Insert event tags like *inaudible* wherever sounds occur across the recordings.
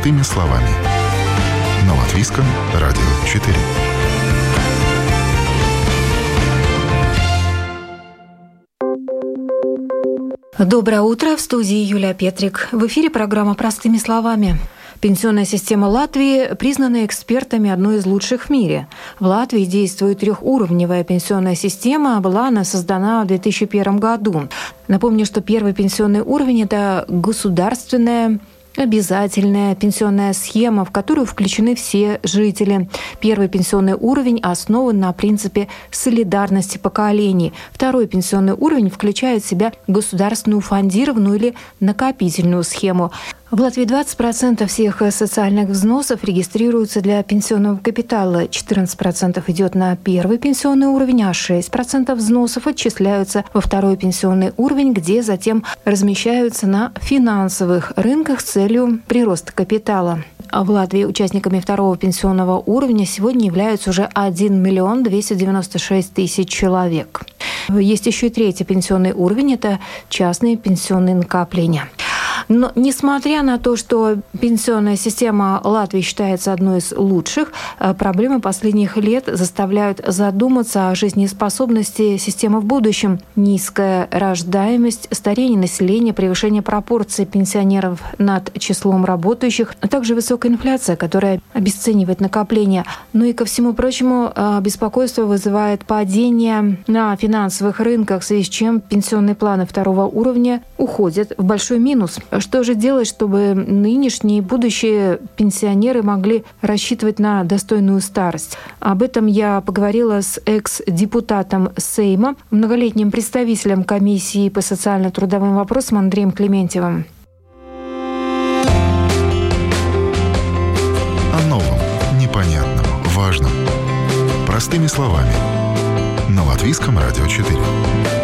Простыми словами. На Латвийском радио 4. Доброе утро. В студии Юлия Петрик. В эфире программа «Простыми словами». Пенсионная система Латвии признана экспертами одной из лучших в мире. В Латвии действует трехуровневая пенсионная система. Была она создана в 2001 году. Напомню, что первый пенсионный уровень – это государственная обязательная пенсионная схема, в которую включены все жители. Первый пенсионный уровень основан на принципе солидарности поколений. Второй пенсионный уровень включает в себя государственную фондированную или накопительную схему. В Латвии 20% всех социальных взносов регистрируются для пенсионного капитала, 14% идет на первый пенсионный уровень, а 6% взносов отчисляются во второй пенсионный уровень, где затем размещаются на финансовых рынках с целью прироста капитала. А в Латвии участниками второго пенсионного уровня сегодня являются уже 1 миллион 296 тысяч человек. Есть еще и третий пенсионный уровень – это частные пенсионные накопления. Но несмотря на то, что пенсионная система Латвии считается одной из лучших, э, проблемы последних лет заставляют задуматься о жизнеспособности системы в будущем. Низкая рождаемость, старение населения, превышение пропорций пенсионеров над числом работающих, а также высокая инфляция, которая обесценивает накопления. Ну и ко всему прочему, э, беспокойство вызывает падение на финансовых рынках, в связи с чем пенсионные планы второго уровня уходят в большой минус. Что же делать, чтобы нынешние и будущие пенсионеры могли рассчитывать на достойную старость? Об этом я поговорила с экс-депутатом Сейма, многолетним представителем комиссии по социально-трудовым вопросам Андреем Клементьевым. О новом, непонятном, важном. Простыми словами. На Латвийском радио 4.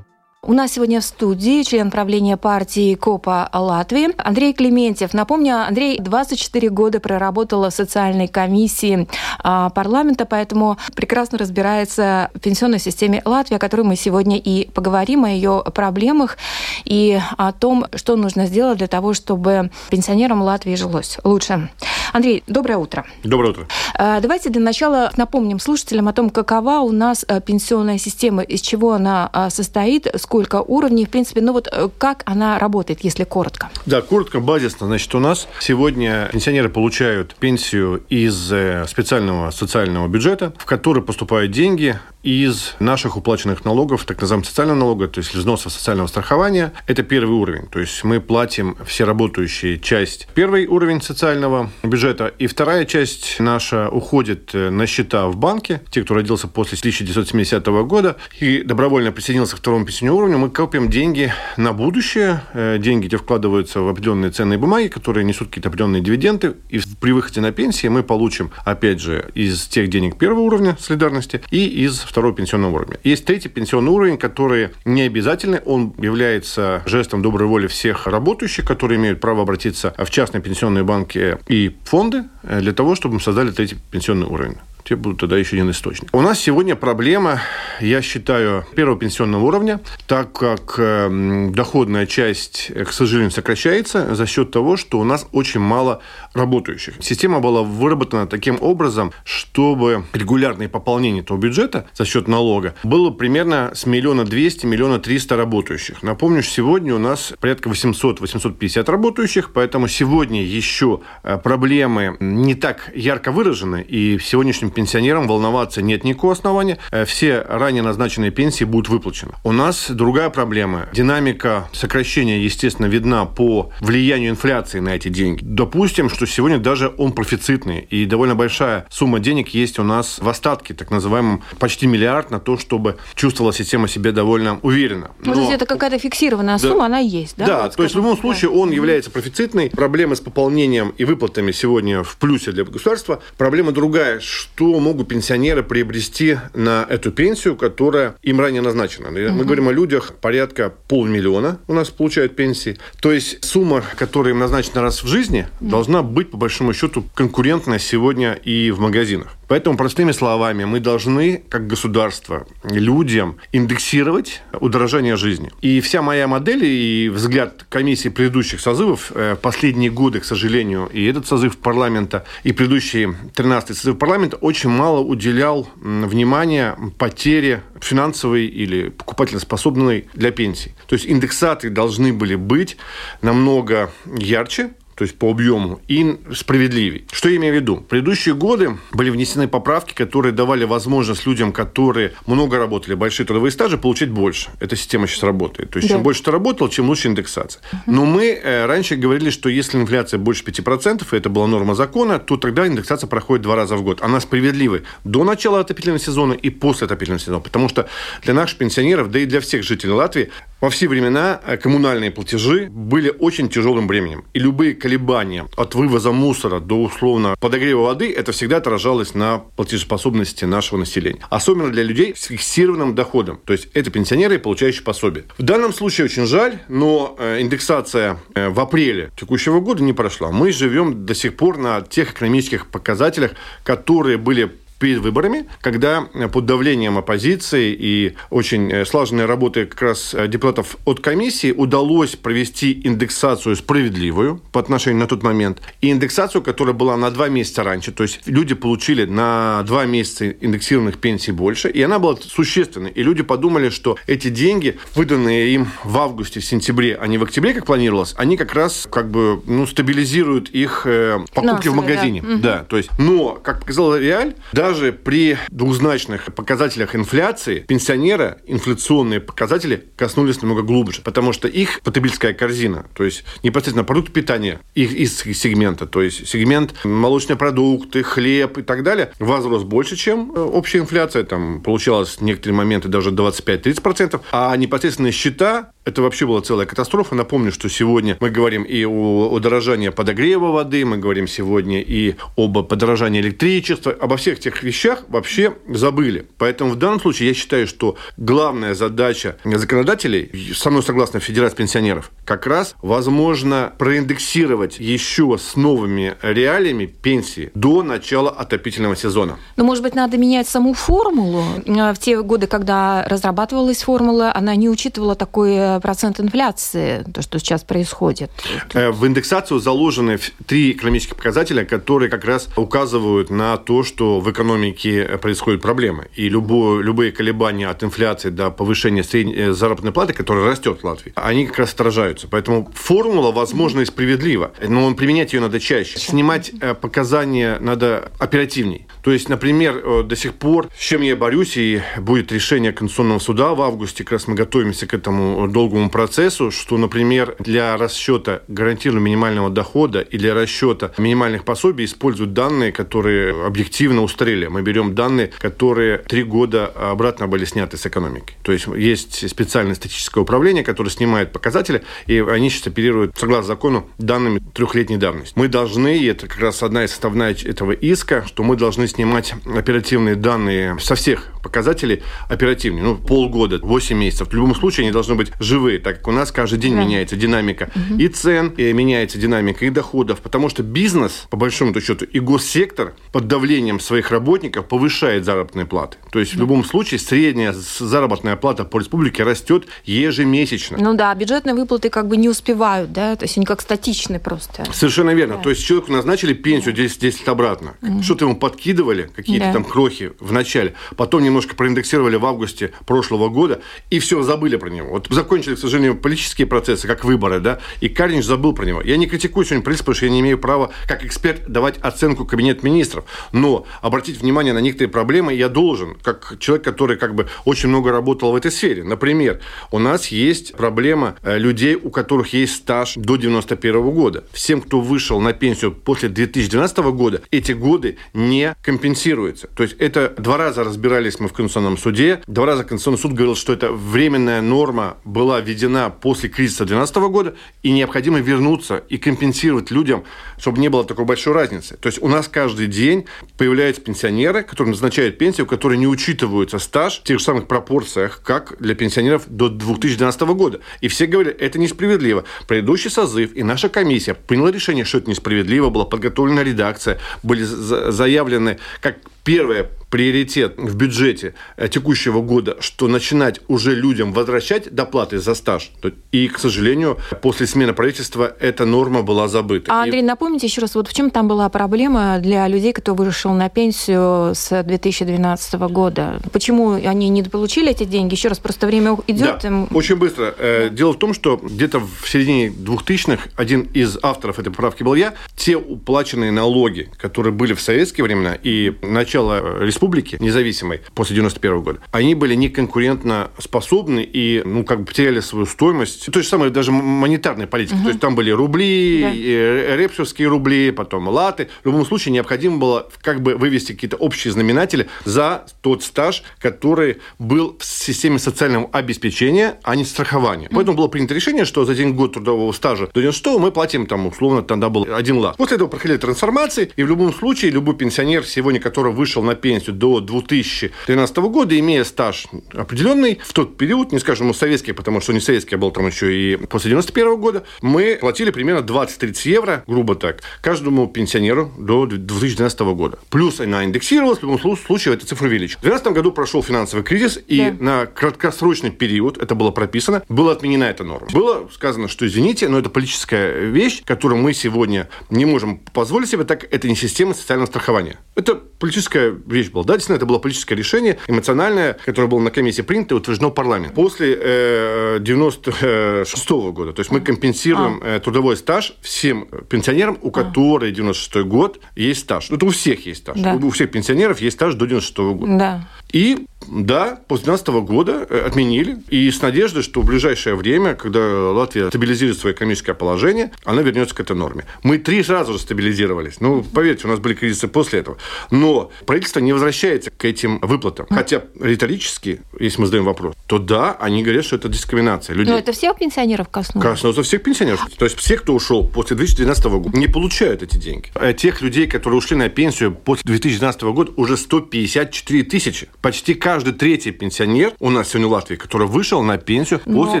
У нас сегодня в студии член правления партии КОПа Латвии Андрей Клементьев. Напомню, Андрей 24 года проработал в социальной комиссии а, парламента, поэтому прекрасно разбирается в пенсионной системе Латвии, о которой мы сегодня и поговорим, о ее проблемах и о том, что нужно сделать для того, чтобы пенсионерам Латвии жилось лучше. Андрей, доброе утро. Доброе утро. А, давайте для начала напомним слушателям о том, какова у нас а, пенсионная система, из чего она состоит, сколько сколько уровней, в принципе, ну вот э, как она работает, если коротко? Да, коротко, базисно. Значит, у нас сегодня пенсионеры получают пенсию из э, специального социального бюджета, в который поступают деньги из наших уплаченных налогов, так называемого социального налога, то есть взносов социального страхования. Это первый уровень. То есть мы платим все работающие часть первый уровень социального бюджета, и вторая часть наша уходит э, на счета в банке. Те, кто родился после 1970 года и добровольно присоединился к второму пенсионному уровню, уровня мы копим деньги на будущее. Э, деньги эти вкладываются в определенные ценные бумаги, которые несут какие-то определенные дивиденды. И при выходе на пенсии мы получим, опять же, из тех денег первого уровня солидарности и из второго пенсионного уровня. Есть третий пенсионный уровень, который не обязательный. Он является жестом доброй воли всех работающих, которые имеют право обратиться в частные пенсионные банки и фонды э, для того, чтобы мы создали третий пенсионный уровень те будут тогда еще один источник. У нас сегодня проблема, я считаю, первого пенсионного уровня, так как э, доходная часть, э, к сожалению, сокращается за счет того, что у нас очень мало работающих. Система была выработана таким образом, чтобы регулярное пополнение этого бюджета за счет налога было примерно с миллиона двести, миллиона триста работающих. Напомню, что сегодня у нас порядка 800-850 работающих, поэтому сегодня еще э, проблемы не так ярко выражены, и в сегодняшнем пенсионерам волноваться нет никакого основания. Э, все ранее назначенные пенсии будут выплачены. У нас другая проблема. Динамика сокращения, естественно, видна по влиянию инфляции на эти деньги. Допустим, что сегодня даже он профицитный, и довольно большая сумма денег есть у нас в остатке, так называемом почти миллиард, на то, чтобы чувствовала система себя довольно уверенно. Но... Ну, то есть это какая-то фиксированная да, сумма, она есть, да? Да, вот то есть в любом случае он является профицитный. Проблемы с пополнением и выплатами сегодня в плюсе для государства. Проблема другая, что что могут пенсионеры приобрести на эту пенсию, которая им ранее назначена. Мы угу. говорим о людях порядка полмиллиона у нас получают пенсии. То есть сумма, которая им назначена раз в жизни, угу. должна быть, по большому счету, конкурентная сегодня и в магазинах. Поэтому, простыми словами, мы должны, как государство, людям индексировать удорожание жизни. И вся моя модель и взгляд комиссии предыдущих созывов, э, последние годы, к сожалению, и этот созыв парламента, и предыдущий 13-й созыв парламента очень мало уделял внимания потере финансовой или покупательно способной для пенсий. То есть индексаты должны были быть намного ярче, то есть по объему, и справедливее. Что я имею в виду? В предыдущие годы были внесены поправки, которые давали возможность людям, которые много работали, большие трудовые стажи, получать больше. Эта система сейчас работает. То есть, да. чем больше ты работал, чем лучше индексация. Но мы э, раньше говорили, что если инфляция больше 5%, и это была норма закона, то тогда индексация проходит два раза в год. Она справедливая до начала отопительного сезона и после отопительного сезона. Потому что для наших пенсионеров, да и для всех жителей Латвии, во все времена э, коммунальные платежи были очень тяжелым бременем. И любые колебания от вывоза мусора до условно подогрева воды, это всегда отражалось на платежеспособности нашего населения. Особенно для людей с фиксированным доходом. То есть это пенсионеры, получающие пособие. В данном случае очень жаль, но э, индексация э, в апреле текущего года не прошла. Мы живем до сих пор на тех экономических показателях, которые были перед выборами, когда под давлением оппозиции и очень э, слаженной работы как раз э, депутатов от комиссии удалось провести индексацию справедливую по отношению на тот момент. И индексацию, которая была на два месяца раньше. То есть люди получили на два месяца индексированных пенсий больше. И она была существенной. И люди подумали, что эти деньги, выданные им в августе, сентябре, а не в октябре, как планировалось, они как раз как бы ну, стабилизируют их э, покупки Финансовые, в магазине. Да. да, то есть, но, как показала Реаль, да, даже при двузначных показателях инфляции пенсионера инфляционные показатели коснулись намного глубже, потому что их потребительская корзина, то есть непосредственно продукт питания их из сегмента, то есть сегмент молочные продукты, хлеб и так далее, возрос больше, чем э, общая инфляция, там получалось в некоторые моменты даже 25-30%, а непосредственно счета это вообще была целая катастрофа. Напомню, что сегодня мы говорим и о удорожании подогрева воды, мы говорим сегодня и об подорожании электричества, обо всех тех вещах вообще забыли. Поэтому в данном случае я считаю, что главная задача законодателей, со мной согласно Федерация пенсионеров, как раз возможно проиндексировать еще с новыми реалиями пенсии до начала отопительного сезона. Но, может быть, надо менять саму формулу. В те годы, когда разрабатывалась формула, она не учитывала такое процент инфляции, то, что сейчас происходит? Э, в индексацию заложены три экономических показателя, которые как раз указывают на то, что в экономике происходят проблемы. И любое, любые колебания от инфляции до повышения средней э, заработной платы, которая растет в Латвии, они как раз отражаются. Поэтому формула, возможно, и справедлива, но применять ее надо чаще. Снимать э, показания надо оперативней. То есть, например, до сих пор, с чем я борюсь, и будет решение Конституционного суда в августе, как раз мы готовимся к этому долгому долгому процессу, что, например, для расчета гарантированного минимального дохода и для расчета минимальных пособий используют данные, которые объективно устарели. Мы берем данные, которые три года обратно были сняты с экономики. То есть есть специальное статистическое управление, которое снимает показатели, и они сейчас оперируют, согласно закону, данными трехлетней давности. Мы должны, и это как раз одна из составная этого иска, что мы должны снимать оперативные данные со всех показателей оперативнее. Ну, полгода, 8 месяцев. В любом случае они должны быть живые, так как у нас каждый день да. меняется динамика угу. и цен, и меняется динамика и доходов, потому что бизнес, по большому счету, и госсектор под давлением своих работников повышает заработные платы. То есть да. в любом случае средняя заработная плата по республике растет ежемесячно. Ну да, бюджетные выплаты как бы не успевают, да, то есть они как статичны просто. Совершенно верно. Да. То есть человеку назначили пенсию 10, 10 обратно. Угу. Что-то ему подкидывали, какие-то да. там крохи в начале, потом немножко проиндексировали в августе прошлого года, и все, забыли про него. Вот закончили, к сожалению, политические процессы, как выборы, да, и Каринч забыл про него. Я не критикую сегодня принцип, потому что я не имею права, как эксперт, давать оценку кабинет министров, но обратить внимание на некоторые проблемы я должен, как человек, который как бы очень много работал в этой сфере. Например, у нас есть проблема э, людей, у которых есть стаж до 91 года. Всем, кто вышел на пенсию после 2012 года, эти годы не компенсируются. То есть это два раза разбирались мы в Конституционном суде, два раза Конституционный суд говорил, что это временная норма была введена после кризиса 2012 года, и необходимо вернуться и компенсировать людям, чтобы не было такой большой разницы. То есть у нас каждый день появляются пенсионеры, которые назначают пенсию, которые не учитываются стаж в тех же самых пропорциях, как для пенсионеров до 2012 года. И все говорят, это несправедливо. Предыдущий созыв и наша комиссия приняла решение, что это несправедливо, была подготовлена редакция, были заявлены как первое приоритет в бюджете э, текущего года, что начинать уже людям возвращать доплаты за стаж. И, к сожалению, после смены правительства эта норма была забыта. А, Андрей, напомните еще раз, вот в чем там была проблема для людей, кто вышел на пенсию с 2012 года? Почему они не получили эти деньги? Еще раз, просто время идет. Да, очень быстро. Э, дело в том, что где-то в середине 2000-х один из авторов этой поправки был я. Те уплаченные налоги, которые были в советские времена и начало республики, республики независимой после 91 года, они были неконкурентно способны и, ну, как бы потеряли свою стоимость. То же самое даже монетарная политика. Угу. То есть там были рубли, да. Репсовские рубли, потом латы. В любом случае необходимо было как бы вывести какие-то общие знаменатели за тот стаж, который был в системе социального обеспечения, а не страхования. Угу. Поэтому было принято решение, что за один год трудового стажа до 96 мы платим там условно тогда был один лат. После этого проходили трансформации, и в любом случае любой пенсионер сегодня, который вышел на пенсию до 2013 года, имея стаж определенный в тот период, не скажем, советский, потому что не советский, а был там еще и после 91 года, мы платили примерно 20-30 евро, грубо так, каждому пенсионеру до 2012 года. Плюс она индексировалась, в любом случае эта цифра увеличилась. В 2012 году прошел финансовый кризис, и да. на краткосрочный период, это было прописано, была отменена эта норма. Было сказано, что извините, но это политическая вещь, которую мы сегодня не можем позволить себе, так это не система социального страхования. Это политическая вещь была. Да, действительно, это было политическое решение, эмоциональное, которое было на комиссии принято и утверждено парламент. После э, 96 -го года, то есть мы компенсируем а. э, трудовой стаж всем пенсионерам, у а. которых 96 год есть стаж. Это у всех есть стаж. Да. У всех пенсионеров есть стаж до 96 -го года. Да. И да, после 2012 года э, отменили. И с надеждой, что в ближайшее время, когда Латвия стабилизирует свое экономическое положение, она вернется к этой норме. Мы три раза уже стабилизировались. Ну, поверьте, у нас были кризисы после этого. Но правительство не возвращается к этим выплатам. Хотя риторически, если мы задаем вопрос, то да, они говорят, что это дискриминация людей. Но это всех пенсионеров коснулось? Коснулось всех пенсионеров. То есть все, кто ушел после 2012 года, не получают эти деньги. А тех людей, которые ушли на пенсию после 2012 года, уже 154 тысячи. Почти каждый третий пенсионер у нас сегодня в Латвии, который вышел на пенсию Но... после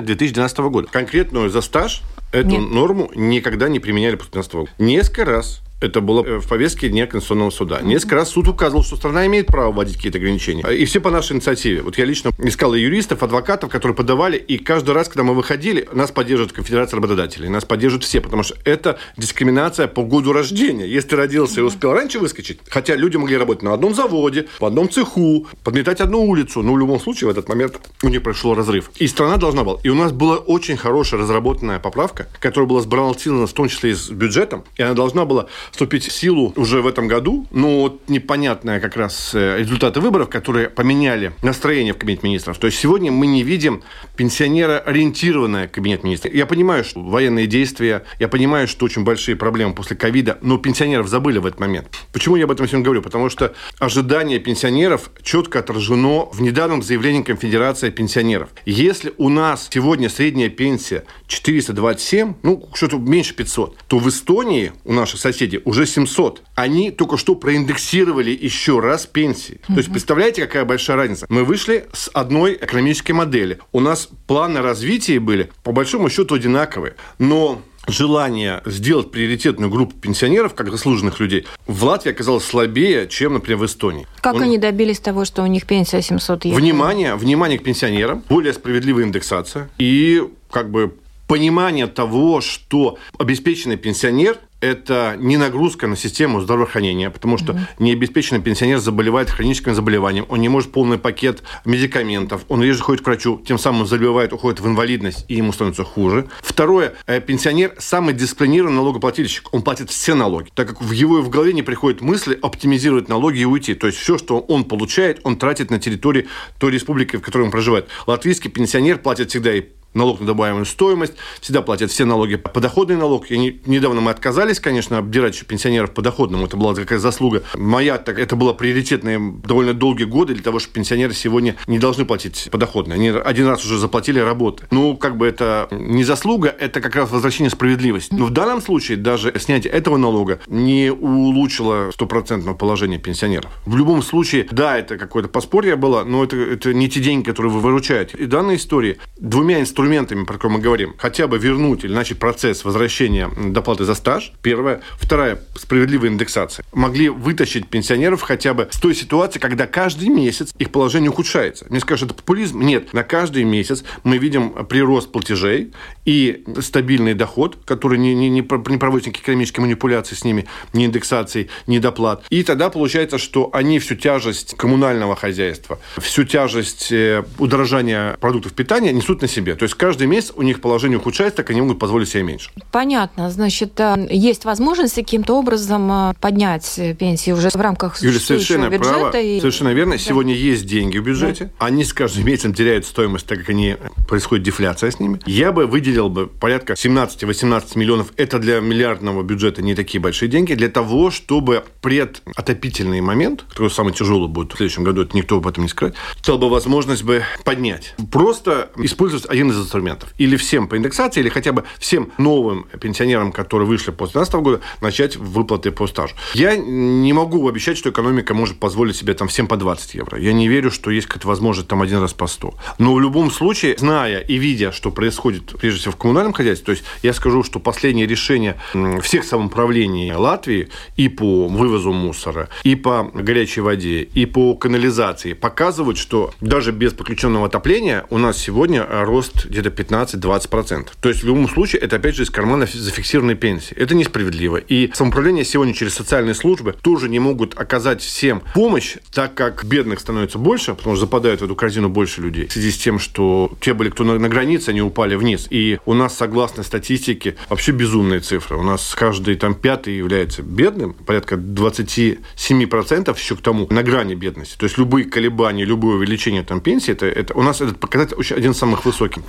2012 года. Конкретную за стаж эту Нет. норму никогда не применяли после 2012 года. Несколько раз это было э, в повестке Дня Конституционного суда. Несколько раз суд указывал, что страна имеет право вводить какие-то ограничения. И все по нашей инициативе. Вот я лично искал юристов, адвокатов, которые подавали, и каждый раз, когда мы выходили, нас поддерживает Конфедерация работодателей, нас поддерживают все, потому что это дискриминация по году рождения. Если родился и успел раньше выскочить, хотя люди могли работать на одном заводе, в одном цеху, подметать одну улицу, но в любом случае в этот момент у них произошел разрыв. И страна должна была. И у нас была очень хорошая разработанная поправка, которая была сбалансирована в том числе и с бюджетом, и она должна была вступить в силу уже в этом году, но вот непонятные как раз э, результаты выборов, которые поменяли настроение в Кабинете министров. То есть сегодня мы не видим пенсионера ориентированное Кабинет министров. Я понимаю, что военные действия, я понимаю, что очень большие проблемы после ковида, но пенсионеров забыли в этот момент. Почему я об этом сегодня говорю? Потому что ожидание пенсионеров четко отражено в недавнем заявлении Конфедерации пенсионеров. Если у нас сегодня средняя пенсия 427, ну, что-то меньше 500, то в Эстонии у наших соседей уже 700. Они только что проиндексировали еще раз пенсии. Угу. То есть, представляете, какая большая разница? Мы вышли с одной экономической модели. У нас планы развития были, по большому счету, одинаковые. Но желание сделать приоритетную группу пенсионеров, как заслуженных людей, в Латвии оказалось слабее, чем, например, в Эстонии. Как Он... они добились того, что у них пенсия 700 евро? Внимание, внимание к пенсионерам, более справедливая индексация и как бы понимание того, что обеспеченный пенсионер это не нагрузка на систему здравоохранения, потому что угу. необеспеченный пенсионер заболевает хроническим заболеванием, он не может полный пакет медикаментов, он реже ходит к врачу, тем самым заболевает, уходит в инвалидность, и ему становится хуже. Второе, э, пенсионер самый дисциплинированный налогоплательщик, он платит все налоги, так как в его в голове не приходит мысли оптимизировать налоги и уйти. То есть все, что он получает, он тратит на территории той республики, в которой он проживает. Латвийский пенсионер платит всегда и налог на добавляемую стоимость, всегда платят все налоги. Подоходный налог, и не, недавно мы отказались, конечно, обдирать еще пенсионеров подоходному, это была такая заслуга. Моя, так, это было приоритетное довольно долгие годы для того, чтобы пенсионеры сегодня не должны платить подоходный. Они один раз уже заплатили работы. Ну, как бы это не заслуга, это как раз возвращение справедливости. Но в данном случае даже снятие этого налога не улучшило стопроцентного положения пенсионеров. В любом случае, да, это какое-то поспорье было, но это, это не те деньги, которые вы выручаете. И в данной истории двумя инструментами инструментами, про которые мы говорим, хотя бы вернуть или начать процесс возвращения доплаты за стаж, первое. Вторая, справедливая индексация. Могли вытащить пенсионеров хотя бы с той ситуации, когда каждый месяц их положение ухудшается. Мне скажут, это популизм? Нет. На каждый месяц мы видим прирост платежей и стабильный доход, который не, не, не проводит никакие экономические манипуляции с ними, ни индексации, ни доплат. И тогда получается, что они всю тяжесть коммунального хозяйства, всю тяжесть э, удорожания продуктов питания несут на себе. То есть каждый месяц у них положение ухудшается, так они могут позволить себе меньше. Понятно. Значит, э, есть возможность каким-то образом э, поднять пенсии уже в рамках Юля, совершенно бюджета. Право, и... Совершенно верно. Да. Сегодня есть деньги в бюджете. Да. Они с каждым месяцем теряют стоимость, так как они происходит дефляция с ними. Я бы выделил бы порядка 17-18 миллионов. Это для миллиардного бюджета не такие большие деньги. Для того, чтобы предотопительный момент, который самый тяжелый будет в следующем году, это никто об этом не скажет, стал бы возможность бы поднять. Просто использовать один из инструментов. Или всем по индексации, или хотя бы всем новым пенсионерам, которые вышли после 2012 года, начать выплаты по стажу. Я не могу обещать, что экономика может позволить себе там всем по 20 евро. Я не верю, что есть какая-то возможность там один раз по 100. Но в любом случае, зная и видя, что происходит прежде всего в коммунальном хозяйстве, то есть я скажу, что последнее решение всех самоуправлений Латвии и по вывозу мусора, и по горячей воде, и по канализации показывают, что даже без подключенного отопления у нас сегодня рост где-то 15-20%. То есть в любом случае это опять же из кармана зафиксированной пенсии. Это несправедливо. И самоуправление сегодня через социальные службы тоже не могут оказать всем помощь, так как бедных становится больше, потому что западают в эту корзину больше людей. В связи с тем, что те были, кто на, на границе, они упали вниз. И у нас, согласно статистике, вообще безумные цифры. У нас каждый там пятый является бедным, порядка 27% еще к тому на грани бедности. То есть любые колебания, любое увеличение там пенсии, это, это у нас этот показатель один из самых высоких.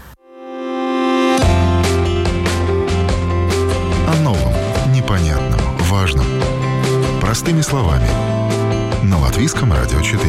Простыми словами. На Латвийском радио 4.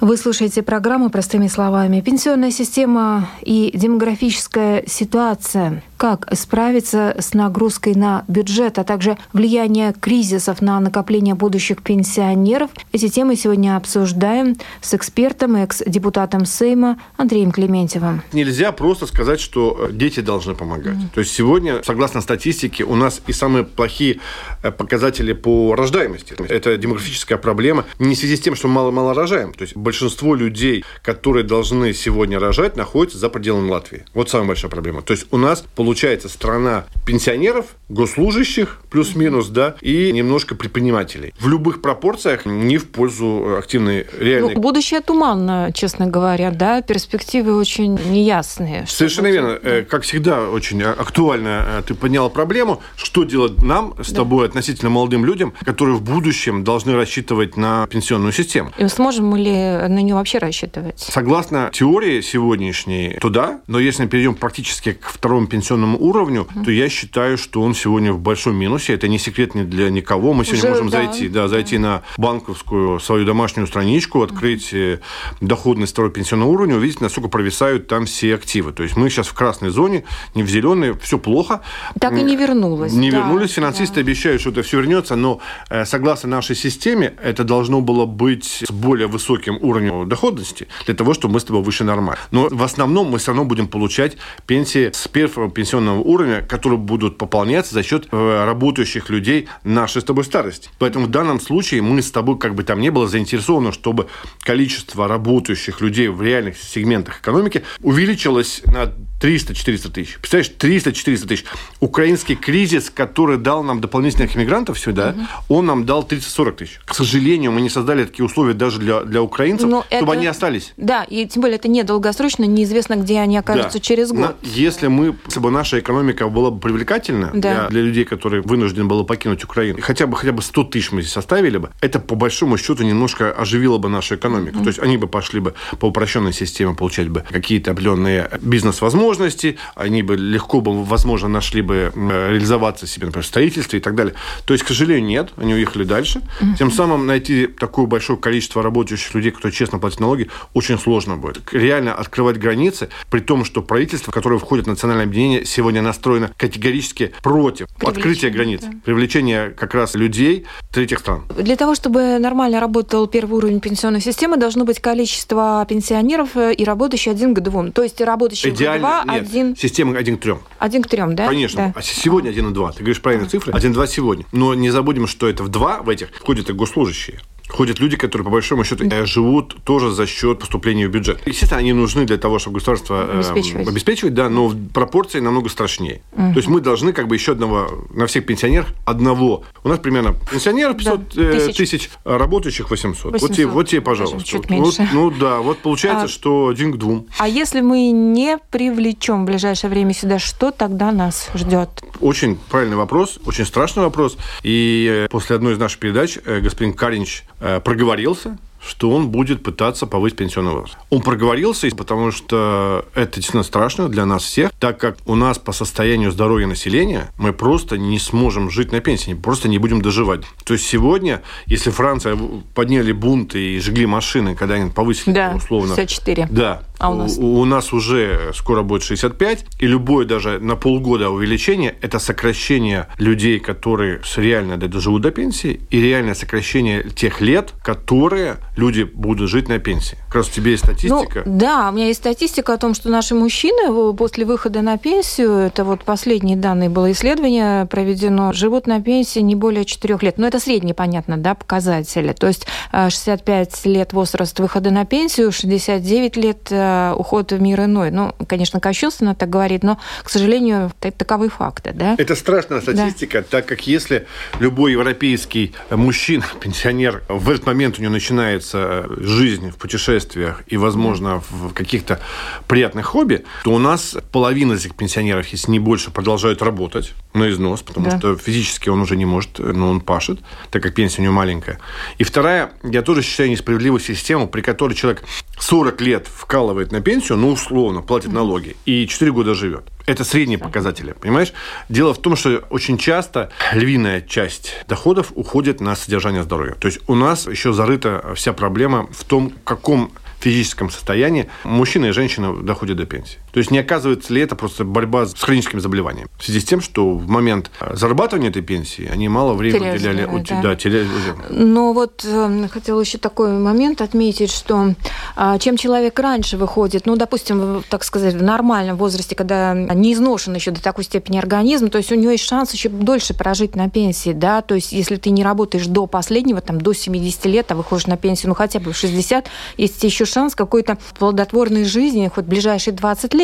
Вы слушаете программу «Простыми словами». Пенсионная система и демографическая ситуация как справиться с нагрузкой на бюджет, а также влияние кризисов на накопление будущих пенсионеров. Эти темы сегодня обсуждаем с экспертом, экс-депутатом Сейма Андреем Клементьевым. Нельзя просто сказать, что дети должны помогать. Mm-hmm. То есть сегодня, согласно статистике, у нас и самые плохие э, показатели по рождаемости. Это демографическая проблема не в связи с тем, что мало-мало рожаем. То есть большинство людей, которые должны сегодня рожать, находятся за пределами Латвии. Вот самая большая проблема. То есть у нас получается получается страна пенсионеров, госслужащих, плюс-минус, да, и немножко предпринимателей. В любых пропорциях не в пользу активной реальной... Ну, будущее туманно, честно говоря, да, перспективы очень неясные. Совершенно верно. Да. Э, как всегда, очень актуально э, ты подняла проблему, что делать нам с да. тобой, относительно молодым людям, которые в будущем должны рассчитывать на пенсионную систему. И сможем мы ли на нее вообще рассчитывать? Согласно теории сегодняшней, туда, но если мы перейдем практически к второму пенсионному определенному уровню, то я считаю, что он сегодня в большом минусе. Это не секрет ни для никого. Мы сегодня Уже, можем да. зайти, да, зайти на банковскую свою домашнюю страничку, открыть mm доходность второго пенсионного уровня, увидеть, насколько провисают там все активы. То есть мы сейчас в красной зоне, не в зеленой, все плохо. Так и не вернулось. Не да, вернулись. Финансисты да. обещают, что это все вернется, но э, согласно нашей системе, это должно было быть с более высоким уровнем доходности для того, чтобы мы с тобой выше нормально. Но в основном мы все равно будем получать пенсии с первого пенсионного пенсионного уровня, которые будут пополняться за счет э, работающих людей нашей с тобой старости. Поэтому в данном случае мы с тобой, как бы там ни было, заинтересованы, чтобы количество работающих людей в реальных сегментах экономики увеличилось на 300-400 тысяч. Представляешь, 300-400 тысяч. Украинский кризис, который дал нам дополнительных иммигрантов сюда, угу. он нам дал 30-40 тысяч. К сожалению, мы не создали такие условия даже для, для украинцев, Но чтобы это... они остались. Да, и тем более это не долгосрочно, неизвестно, где они окажутся да. через год. Но если мы, если бы наша экономика была бы привлекательна да. для, для людей, которые вынуждены были покинуть Украину, хотя бы хотя бы 100 тысяч мы здесь оставили бы, это по большому счету немножко оживило бы нашу экономику. Угу. То есть они бы пошли бы по упрощенной системе получать бы какие-то определенные бизнес-возможности, возможности, они бы легко бы, возможно, нашли бы реализоваться себе, например, в строительстве и так далее. То есть, к сожалению, нет, они уехали дальше. Тем самым найти такое большое количество работающих людей, которые честно платят налоги, очень сложно будет. Реально открывать границы, при том, что правительство, в которое входит национальное объединение, сегодня настроено категорически против открытия границ, да. привлечения как раз людей третьих стран. Для того, чтобы нормально работал первый уровень пенсионной системы, должно быть количество пенсионеров э, и работающих один к двум. То есть работающих Идеально, нет, один... Система один к трем. Один к трем, да? Конечно. Да. А сегодня один и два. Ты говоришь правильные цифры. Один и два сегодня. Но не забудем, что это в два в этих входят и госслужащие ходят люди, которые, по большому счету, да. живут тоже за счет поступления в бюджет. Естественно, они нужны для того, чтобы государство э, обеспечивать, обеспечивать да, но пропорции намного страшнее. Угу. То есть мы должны как бы еще одного, на всех пенсионеров одного. У нас примерно пенсионеров 500 да, э, тысяч. тысяч, а работающих 800. 800. Вот, тебе, вот тебе, пожалуйста. Чуть вот, меньше. Вот, ну да, вот получается, а, что один к двум. А если мы не привлечем в ближайшее время сюда, что тогда нас ждет? Очень правильный вопрос, очень страшный вопрос. И э, после одной из наших передач господин Каринч Э, проговорился, что он будет пытаться повысить пенсионный возраст. Он проговорился, потому что это действительно страшно для нас всех, так как у нас по состоянию здоровья населения мы просто не сможем жить на пенсии, просто не будем доживать. То есть сегодня, если Франция подняли бунты и жгли машины, когда они повысили да, условно... 64. Да. А у нас? У, у нас уже скоро будет 65, и любое даже на полгода увеличение – это сокращение людей, которые реально доживут до пенсии, и реальное сокращение тех лет, которые люди будут жить на пенсии. Как раз у тебя есть статистика. Ну, да, у меня есть статистика о том, что наши мужчины после выхода на пенсию, это вот последние данные было исследование проведено, живут на пенсии не более 4 лет. Но это средние, понятно, да, показатели. То есть 65 э, лет возраст выхода на пенсию, 69 лет э, уход в мир иной. Ну, конечно, кощунственно так говорит, но, к сожалению, таковы факты, да? Это страшная статистика, да. так как если любой европейский мужчина, *laughs* пенсионер, в этот момент у него начинает нравится жизнь в путешествиях и, возможно, в каких-то приятных хобби, то у нас половина этих пенсионеров, если не больше, продолжают работать на износ, потому да. что физически он уже не может, но он пашет, так как пенсия у него маленькая. И вторая, я тоже считаю несправедливую систему, при которой человек 40 лет вкалывает на пенсию, ну, условно, платит налоги, и 4 года живет. Это средние показатели, понимаешь? Дело в том, что очень часто львиная часть доходов уходит на содержание здоровья. То есть у нас еще зарыта вся проблема в том, в каком физическом состоянии мужчина и женщина доходят до пенсии. То есть не оказывается ли это просто борьба с хроническим заболеванием? В связи с тем, что в момент зарабатывания этой пенсии они мало времени уделяли... Да. Да, теряли... Но вот э, хотела еще такой момент отметить, что э, чем человек раньше выходит, ну, допустим, так сказать, в нормальном возрасте, когда не изношен еще до такой степени организм, то есть у него есть шанс еще дольше прожить на пенсии, да, то есть если ты не работаешь до последнего, там, до 70 лет, а выходишь на пенсию, ну, хотя бы в 60, есть еще шанс какой-то плодотворной жизни хоть ближайшие 20 лет.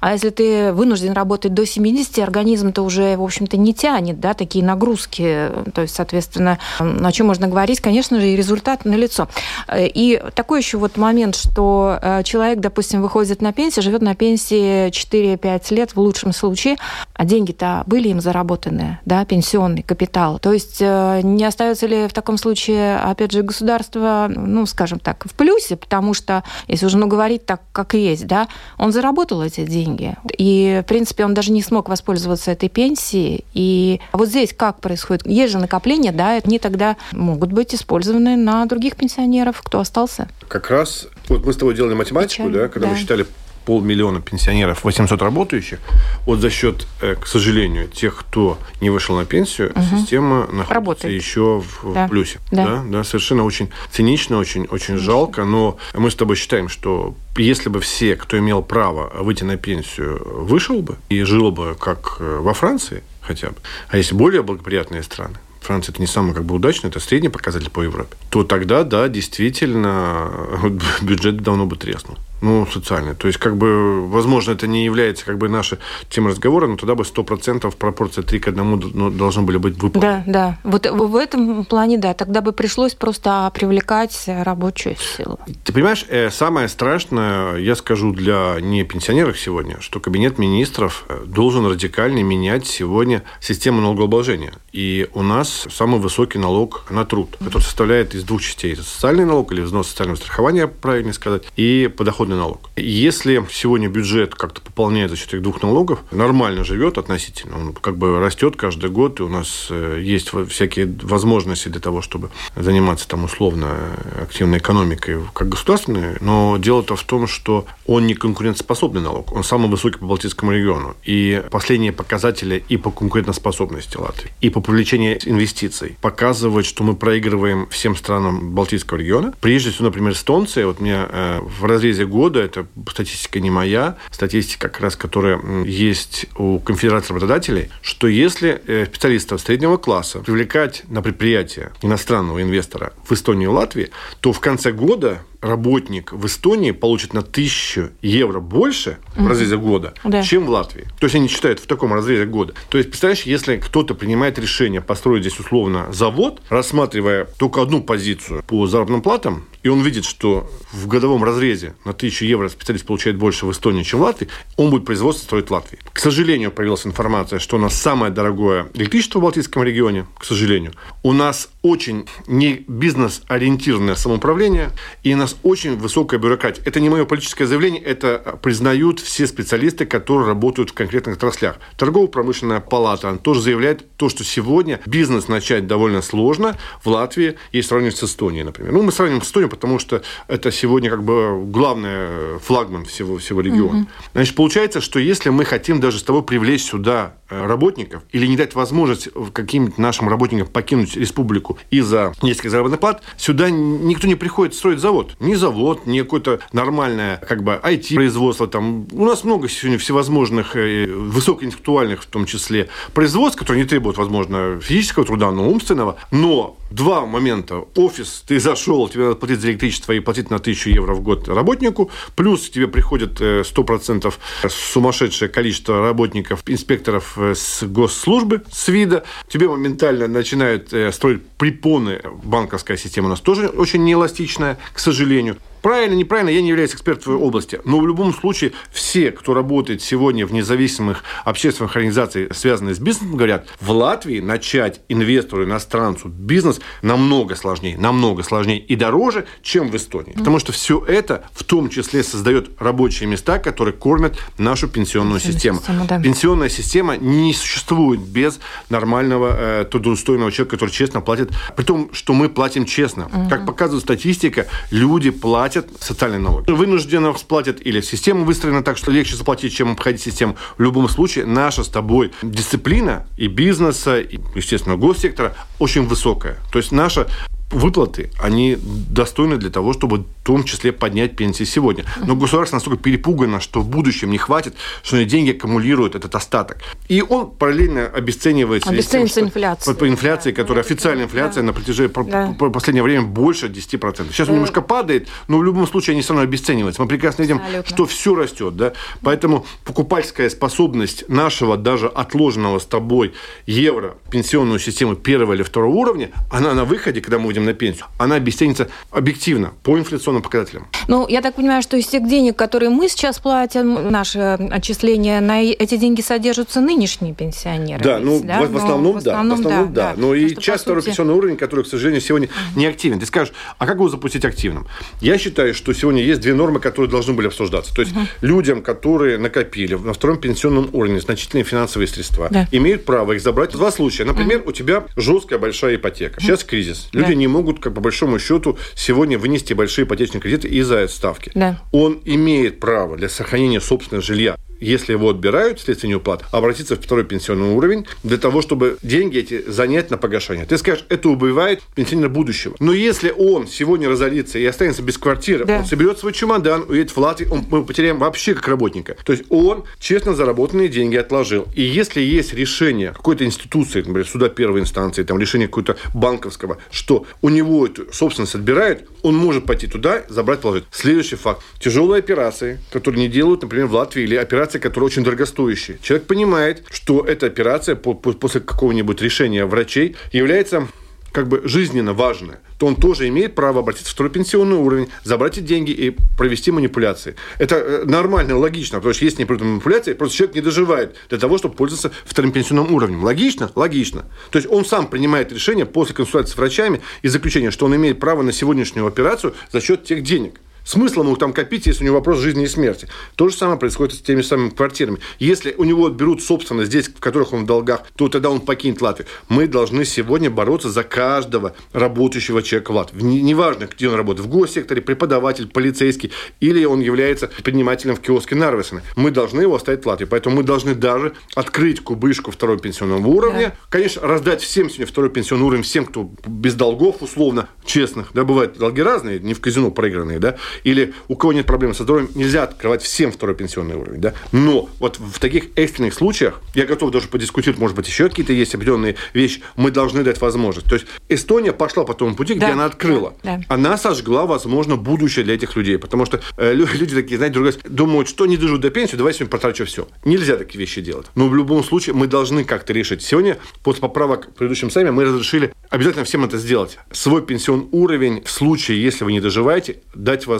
А если ты вынужден работать до 70, организм-то уже, в общем-то, не тянет, да, такие нагрузки. То есть, соответственно, о чем можно говорить, конечно же, и результат налицо. И такой еще вот момент, что э, человек, допустим, выходит на пенсию, живет на пенсии 4-5 лет в лучшем случае, а деньги-то были им заработаны, да, пенсионный капитал. То есть э, не остается ли в таком случае, опять же, государство, ну, скажем так, в плюсе, потому что что, если уже ну, говорить так, как есть, да, он заработал эти деньги. И, в принципе, он даже не смог воспользоваться этой пенсией. И вот здесь как происходит? Есть же накопления, да, они тогда могут быть использованы на других пенсионеров, кто остался. Как раз вот мы с тобой делали математику, Печально, да, когда да. мы считали полмиллиона пенсионеров, 800 работающих, вот за счет, э, к сожалению, тех, кто не вышел на пенсию, угу. система находится Работает. еще в да. плюсе. Да. Да? да, совершенно очень цинично, очень, очень жалко, но мы с тобой считаем, что если бы все, кто имел право выйти на пенсию, вышел бы и жил бы как э, во Франции хотя бы, а если более благоприятные страны, Франция это не самый как бы удачный, это средний показатель по Европе, то тогда, да, действительно, *laughs* бюджет давно бы треснул ну, социальные. То есть, как бы, возможно, это не является как бы нашей темой разговора, но тогда бы 100% пропорция 3 к 1 ну, должны были быть выполнены. Да, да. Вот в этом плане, да, тогда бы пришлось просто привлекать рабочую силу. Ты понимаешь, э, самое страшное, я скажу для не пенсионеров сегодня, что Кабинет министров э, должен радикально менять сегодня систему налогообложения. И у нас самый высокий налог на труд, который составляет из двух частей. Это социальный налог или взнос социального страхования, правильно сказать, и подоходный подоходный налог. Если сегодня бюджет как-то пополняет за счет этих двух налогов, нормально живет относительно, он как бы растет каждый год, и у нас э, есть всякие возможности для того, чтобы заниматься там условно активной экономикой как государственной, но дело-то в том, что он не конкурентоспособный налог, он самый высокий по Балтийскому региону. И последние показатели и по конкурентоспособности Латвии, и по привлечению инвестиций показывают, что мы проигрываем всем странам Балтийского региона. Прежде всего, например, эстонцы. Вот мне э, в разрезе года, это статистика не моя, статистика как раз, которая есть у конфедерации работодателей, что если э, специалистов среднего класса привлекать на предприятие иностранного инвестора в Эстонию и Латвии, то в конце года работник в Эстонии получит на 1000 евро больше в разрезе года, да. чем в Латвии. То есть они считают в таком разрезе года. То есть, представляешь, если кто-то принимает решение построить здесь условно завод, рассматривая только одну позицию по заработным платам, и он видит, что в годовом разрезе на 1000 евро специалист получает больше в Эстонии, чем в Латвии, он будет производство строить в Латвии. К сожалению, появилась информация, что у нас самое дорогое электричество в Балтийском регионе, к сожалению. У нас очень не бизнес-ориентированное самоуправление, и у нас очень высокая бюрократия. Это не мое политическое заявление, это признают все специалисты, которые работают в конкретных отраслях. Торгово-промышленная палата тоже заявляет то, что сегодня бизнес начать довольно сложно в Латвии, если сравнивать с Эстонией, например. Ну, мы сравним с Эстонией, потому что это сегодня как бы главный флагман всего, всего региона. Угу. Значит, получается, что если мы хотим даже с тобой привлечь сюда э, работников или не дать возможность каким-нибудь нашим работникам покинуть республику из-за нескольких заработных плат, сюда никто не приходит строить завод. Ни завод, ни какое-то нормальное как бы IT-производство. Там. У нас много сегодня всевозможных э, высокоинтеллектуальных в том числе производств, которые не требуют, возможно, физического труда, но умственного. Но два момента. Офис, ты зашел, тебе надо платить за электричество и платить на 1000 евро в год работнику, плюс к тебе приходит 100% э, сумасшедшее количество работников, инспекторов э, с госслужбы, с вида, тебе моментально начинают э, строить препоны. Банковская система у нас тоже очень неэластичная, к сожалению. Правильно, неправильно, я не являюсь экспертом в области. Но в любом случае все, кто работает сегодня в независимых общественных организациях, связанных с бизнесом, говорят, в Латвии начать инвестору, иностранцу бизнес намного сложнее, намного сложнее и дороже, чем в Эстонии. Потому что все это в том числе создает рабочие места, которые кормят нашу пенсионную систему. систему да. Пенсионная система не существует без нормального э, трудоустойного человека, который честно платит. При том, что мы платим честно. Угу. Как показывает статистика, люди платят платят социальные налоги. Вынужденно сплатят или система выстроена так, что легче заплатить, чем обходить систему. В любом случае, наша с тобой дисциплина и бизнеса, и, естественно, госсектора очень высокая. То есть наша выплаты, они достойны для того, чтобы в том числе поднять пенсии сегодня. Но государство настолько перепугано, что в будущем не хватит, что они деньги аккумулируют этот остаток. И он параллельно обесценивается. Обесценивается инфляция. По, инфляции, да, которая официальная инфляция да. на протяжении да. по, последнее время больше 10%. Сейчас да. немножко падает, но в любом случае они все равно обесцениваются. Мы прекрасно видим, Абсолютно. что все растет. Да? Поэтому покупательская способность нашего даже отложенного с тобой евро пенсионную систему первого или второго уровня, она на выходе, когда мы выйдем на пенсию, она обесценится объективно по инфляционным показателям. Ну, я так понимаю, что из тех денег, которые мы сейчас платим, наши отчисления, на эти деньги содержатся нынешние пенсионеры. Да, ну, да? В, основном, в, да, в основном, да. да. Но и часть второй сути... пенсионный уровень, который, к сожалению, сегодня не активен. Ты скажешь, а как его запустить активным? Я считаю, что сегодня есть две нормы, которые должны были обсуждаться. То есть угу. людям, которые накопили на втором пенсионном уровне значительные финансовые средства, да. имеют право их забрать в два случая. Например, угу. у тебя жесткая большая ипотека. Сейчас кризис. Люди да. не могут, как по большому счету, сегодня вынести большие ипотечные кредиты из-за ставки. Да. Он имеет право для сохранения собственного жилья если его отбирают вследствие неуплат, обратиться в второй пенсионный уровень для того, чтобы деньги эти занять на погашение. Ты скажешь, это убивает пенсионера будущего. Но если он сегодня разорится и останется без квартиры, да. он соберет свой чемодан, уедет в Латвию, он, мы потеряем вообще как работника. То есть он честно заработанные деньги отложил. И если есть решение какой-то институции, например, суда первой инстанции, там решение какого-то банковского, что у него эту собственность отбирают, он может пойти туда, забрать, положить. Следующий факт. Тяжелые операции, которые не делают, например, в Латвии, или операции которые очень дорогостоящие. Человек понимает, что эта операция после какого-нибудь решения врачей является как бы жизненно важная, то он тоже имеет право обратиться в второй пенсионный уровень, забрать эти деньги и провести манипуляции. Это э, нормально, логично, потому что если не придут манипуляции, просто человек не доживает для того, чтобы пользоваться вторым пенсионным уровнем. Логично? Логично. То есть он сам принимает решение после консультации с врачами и заключения, что он имеет право на сегодняшнюю операцию за счет тех денег. Смысл ему там копить, если у него вопрос жизни и смерти. То же самое происходит с теми самыми квартирами. Если у него берут собственность здесь, в которых он в долгах, то тогда он покинет Латвию. Мы должны сегодня бороться за каждого работающего человека в Латвии. Неважно, где он работает, в госсекторе, преподаватель, полицейский, или он является предпринимателем в киоске Нарвесена. Мы должны его оставить в Латвии. Поэтому мы должны даже открыть кубышку второго пенсионного уровня. Да. Конечно, раздать всем сегодня второй пенсионный уровень, всем, кто без долгов, условно, честных. Да, бывают долги разные, не в казино проигранные, да, или у кого нет проблем со здоровьем, нельзя открывать всем второй пенсионный уровень. Да? Но вот в таких экстренных случаях, я готов даже подискутировать, может быть, еще какие-то есть определенные вещи, мы должны дать возможность. То есть Эстония пошла по тому пути, где да, она открыла. Да. Она сожгла, возможно, будущее для этих людей. Потому что э, люди такие, знаете, другие, думают, что не доживут до пенсии, давай сегодня потрачу все. Нельзя такие вещи делать. Но в любом случае мы должны как-то решить. Сегодня, после поправок в предыдущем сами, мы разрешили обязательно всем это сделать. Свой пенсионный уровень в случае, если вы не доживаете, дать возможность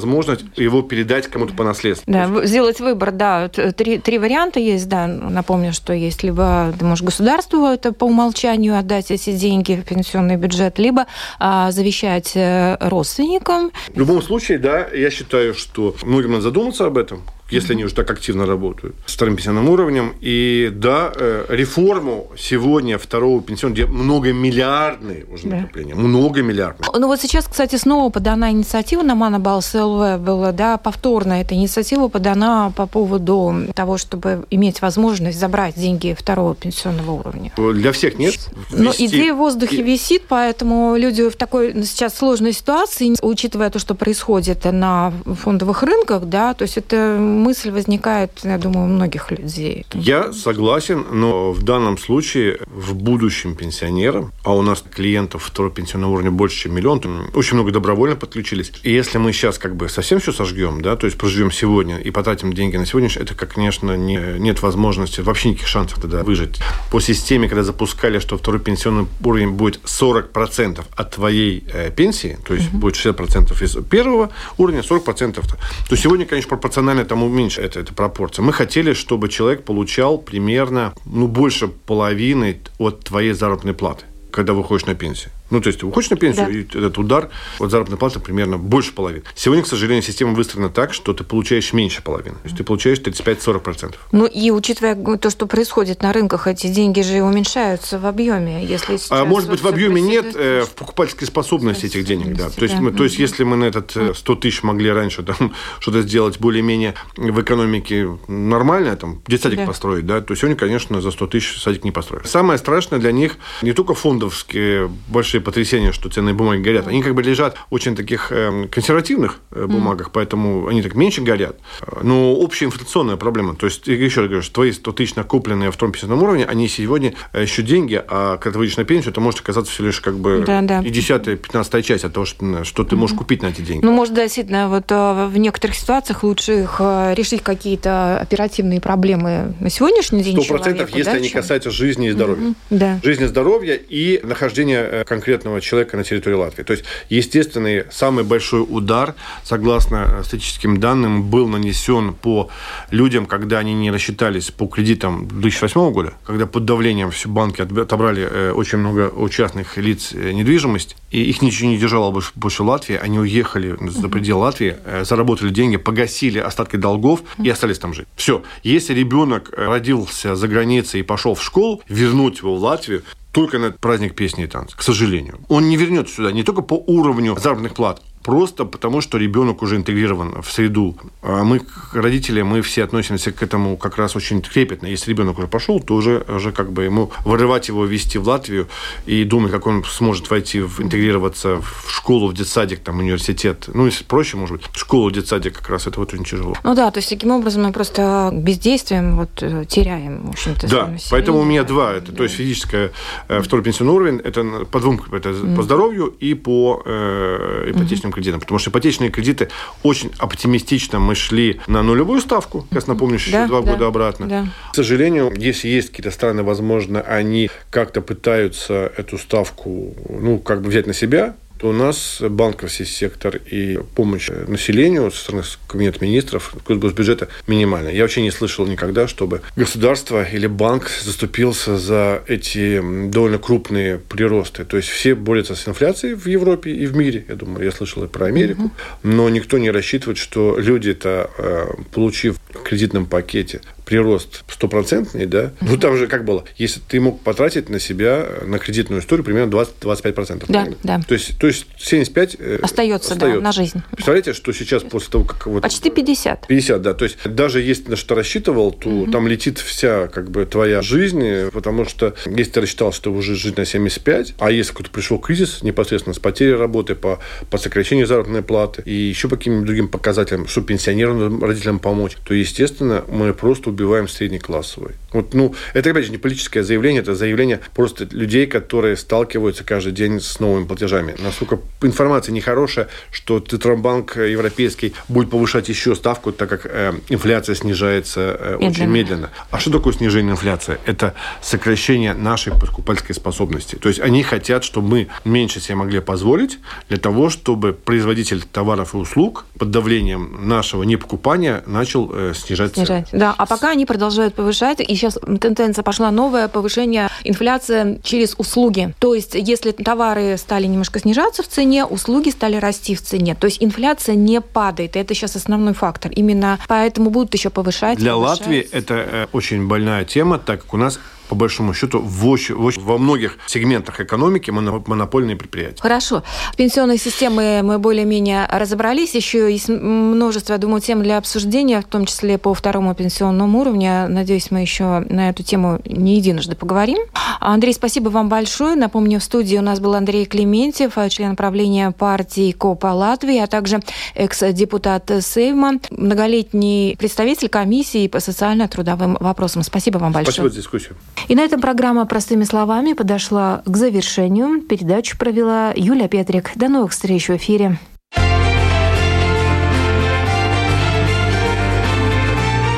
его передать кому-то по наследству. Да, сделать выбор, да. Три, три варианта есть, да. Напомню, что есть либо ты можешь государству это по умолчанию отдать эти деньги в пенсионный бюджет, либо а, завещать э, родственникам. В любом случае, да, я считаю, что многим надо задуматься об этом если они уже так активно работают, с вторым пенсионным уровнем. И да, э, реформу сегодня второго пенсионного, многомиллиардные уже да. накопления, многомиллиардные. Ну вот сейчас, кстати, снова подана инициатива на Манабалс ЛВ была, да, повторно эта инициатива подана по поводу того, чтобы иметь возможность забрать деньги второго пенсионного уровня. Для всех нет. Но идея в воздухе и... висит, поэтому люди в такой сейчас сложной ситуации, учитывая то, что происходит на фондовых рынках, да, то есть это мысль возникает, я думаю, у многих людей. Я согласен, но в данном случае в будущем пенсионерам, а у нас клиентов второго пенсионного уровня больше, чем миллион, очень много добровольно подключились. И если мы сейчас как бы совсем все сожгем, да, то есть проживем сегодня и потратим деньги на сегодняшний, это, конечно, не, нет возможности, вообще никаких шансов тогда выжить. По системе, когда запускали, что второй пенсионный уровень будет 40% от твоей э, пенсии, то есть угу. будет 60% из первого уровня, 40%, то сегодня, конечно, пропорционально тому меньше эта, эта пропорция. Мы хотели, чтобы человек получал примерно ну, больше половины от твоей заработной платы, когда выходишь на пенсию. Ну, то есть уходишь на пенсию, да. и этот удар от заработной платы примерно больше половины. Сегодня, к сожалению, система выстроена так, что ты получаешь меньше половины. То есть ты получаешь 35-40%. Ну, и учитывая то, что происходит на рынках, эти деньги же уменьшаются в объеме. Если а может быть, в объеме нет э, в покупательской способности этих денег, да. То есть, да. Мы, то есть если мы на этот 100 э, тысяч могли раньше там *laughs* что-то сделать более-менее в экономике нормально, там, детсадик да. построить, да, то сегодня, конечно, за 100 тысяч садик не построить. Самое страшное для них не только фондовские большие большие потрясения, что ценные бумаги горят. Они как бы лежат в очень таких э, консервативных э, бумагах, поэтому они так меньше горят. Но общая инфляционная проблема. То есть, еще раз говорю, что твои 100 тысяч накопленные в втором пенсионном уровне, они сегодня еще деньги, а когда ты выйдешь на пенсию, это может оказаться всего лишь как бы да, да. и десятая, пятнадцатая часть от того, что, что ты можешь купить на эти деньги. Ну, может, действительно, вот э, в некоторых ситуациях лучше их решить какие-то оперативные проблемы на сегодняшний день Сто процентов, если да, они чем? касаются жизни и здоровья. Mm-hmm. Да. Жизни, здоровья и нахождения конкретного конкретного человека на территории Латвии. То есть, естественный самый большой удар, согласно статистическим данным, был нанесен по людям, когда они не рассчитались по кредитам 2008 года, когда под давлением все банки отобрали э, очень много участных лиц э, недвижимость, и их ничего не держало больше, больше Латвии, они уехали за пределы Латвии, э, заработали деньги, погасили остатки долгов и остались там жить. Все. Если ребенок родился за границей и пошел в школу, вернуть его в Латвию, только на праздник песни и танца, к сожалению. Он не вернется сюда не только по уровню заработных плат, просто потому, что ребенок уже интегрирован в среду. А мы, родители, мы все относимся к этому как раз очень трепетно. Если ребенок уже пошел, то уже, уже как бы ему вырывать его, вести в Латвию и думать, как он сможет войти, в, интегрироваться в школу, в детсадик, там, университет. Ну, если проще, может быть, в школу, детсадик как раз это вот очень тяжело. Ну да, то есть таким образом мы просто бездействием вот теряем, в общем-то, Да, поэтому у меня два. Это, да. То есть физическое, э, второй пенсионный уровень, это по двум, это mm. по здоровью и по э, ипотечным ипотечным кредитам. Потому что ипотечные кредиты очень оптимистично мы шли на нулевую ставку, сейчас напомню, еще да, два да, года обратно. Да. К сожалению, если есть какие-то страны, возможно, они как-то пытаются эту ставку, ну, как бы взять на себя, то у нас банковский сектор и помощь населению со стороны Кабинета министров, госбюджета минимальная. Я вообще не слышал никогда, чтобы государство или банк заступился за эти довольно крупные приросты. То есть все борются с инфляцией в Европе и в мире. Я думаю, я слышал и про Америку. Угу. Но никто не рассчитывает, что люди-то, э, получив в кредитном пакете прирост стопроцентный, да, ну там же как было, если ты мог потратить на себя, на кредитную историю примерно 20-25%. Да, да. То есть, то есть 75 остается, остается. Да, на жизнь. Представляете, что сейчас после того, как... Вот, Почти 50. 50, да. То есть даже если на что рассчитывал, то угу. там летит вся как бы твоя жизнь, потому что если ты рассчитал, что уже жить на 75, а если какой-то пришел кризис непосредственно с потерей работы, по, по сокращению заработной платы и еще по каким-нибудь другим показателям, чтобы пенсионерам, родителям помочь, то, естественно, мы просто убиваем среднеклассовый. Вот, ну, это, опять же, не политическое заявление, это заявление просто людей, которые сталкиваются каждый день с новыми платежами. Насколько информация нехорошая, что Центробанк европейский будет повышать еще ставку, так как э, инфляция снижается э, медленно. очень медленно. А что такое снижение инфляции? Это сокращение нашей покупательской способности. То есть они хотят, чтобы мы меньше себе могли позволить для того, чтобы производитель товаров и услуг под давлением нашего непокупания начал э, снижать, снижать. цены. Да, а пока они продолжают повышать, и сейчас тенденция пошла новая, повышение инфляции через услуги. То есть, если товары стали немножко снижаться в цене, услуги стали расти в цене. То есть, инфляция не падает. Это сейчас основной фактор. Именно поэтому будут еще повышать. Для повышать. Латвии это э, очень больная тема, так как у нас по большому счету, в очень, в очень, во многих сегментах экономики монопольные предприятия. Хорошо. С пенсионной системой мы более-менее разобрались. Еще есть множество, я думаю, тем для обсуждения, в том числе по второму пенсионному уровню. Надеюсь, мы еще на эту тему не единожды поговорим. Андрей, спасибо вам большое. Напомню, в студии у нас был Андрей Клементьев, член правления партии КОПа Латвии, а также экс-депутат Сейма, многолетний представитель комиссии по социально-трудовым вопросам. Спасибо вам большое. Спасибо за дискуссию. И на этом программа «Простыми словами» подошла к завершению. Передачу провела Юлия Петрик. До новых встреч в эфире.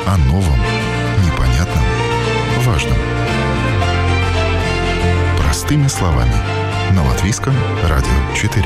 О новом, непонятном, важном. Простыми словами. На Латвийском радио 4.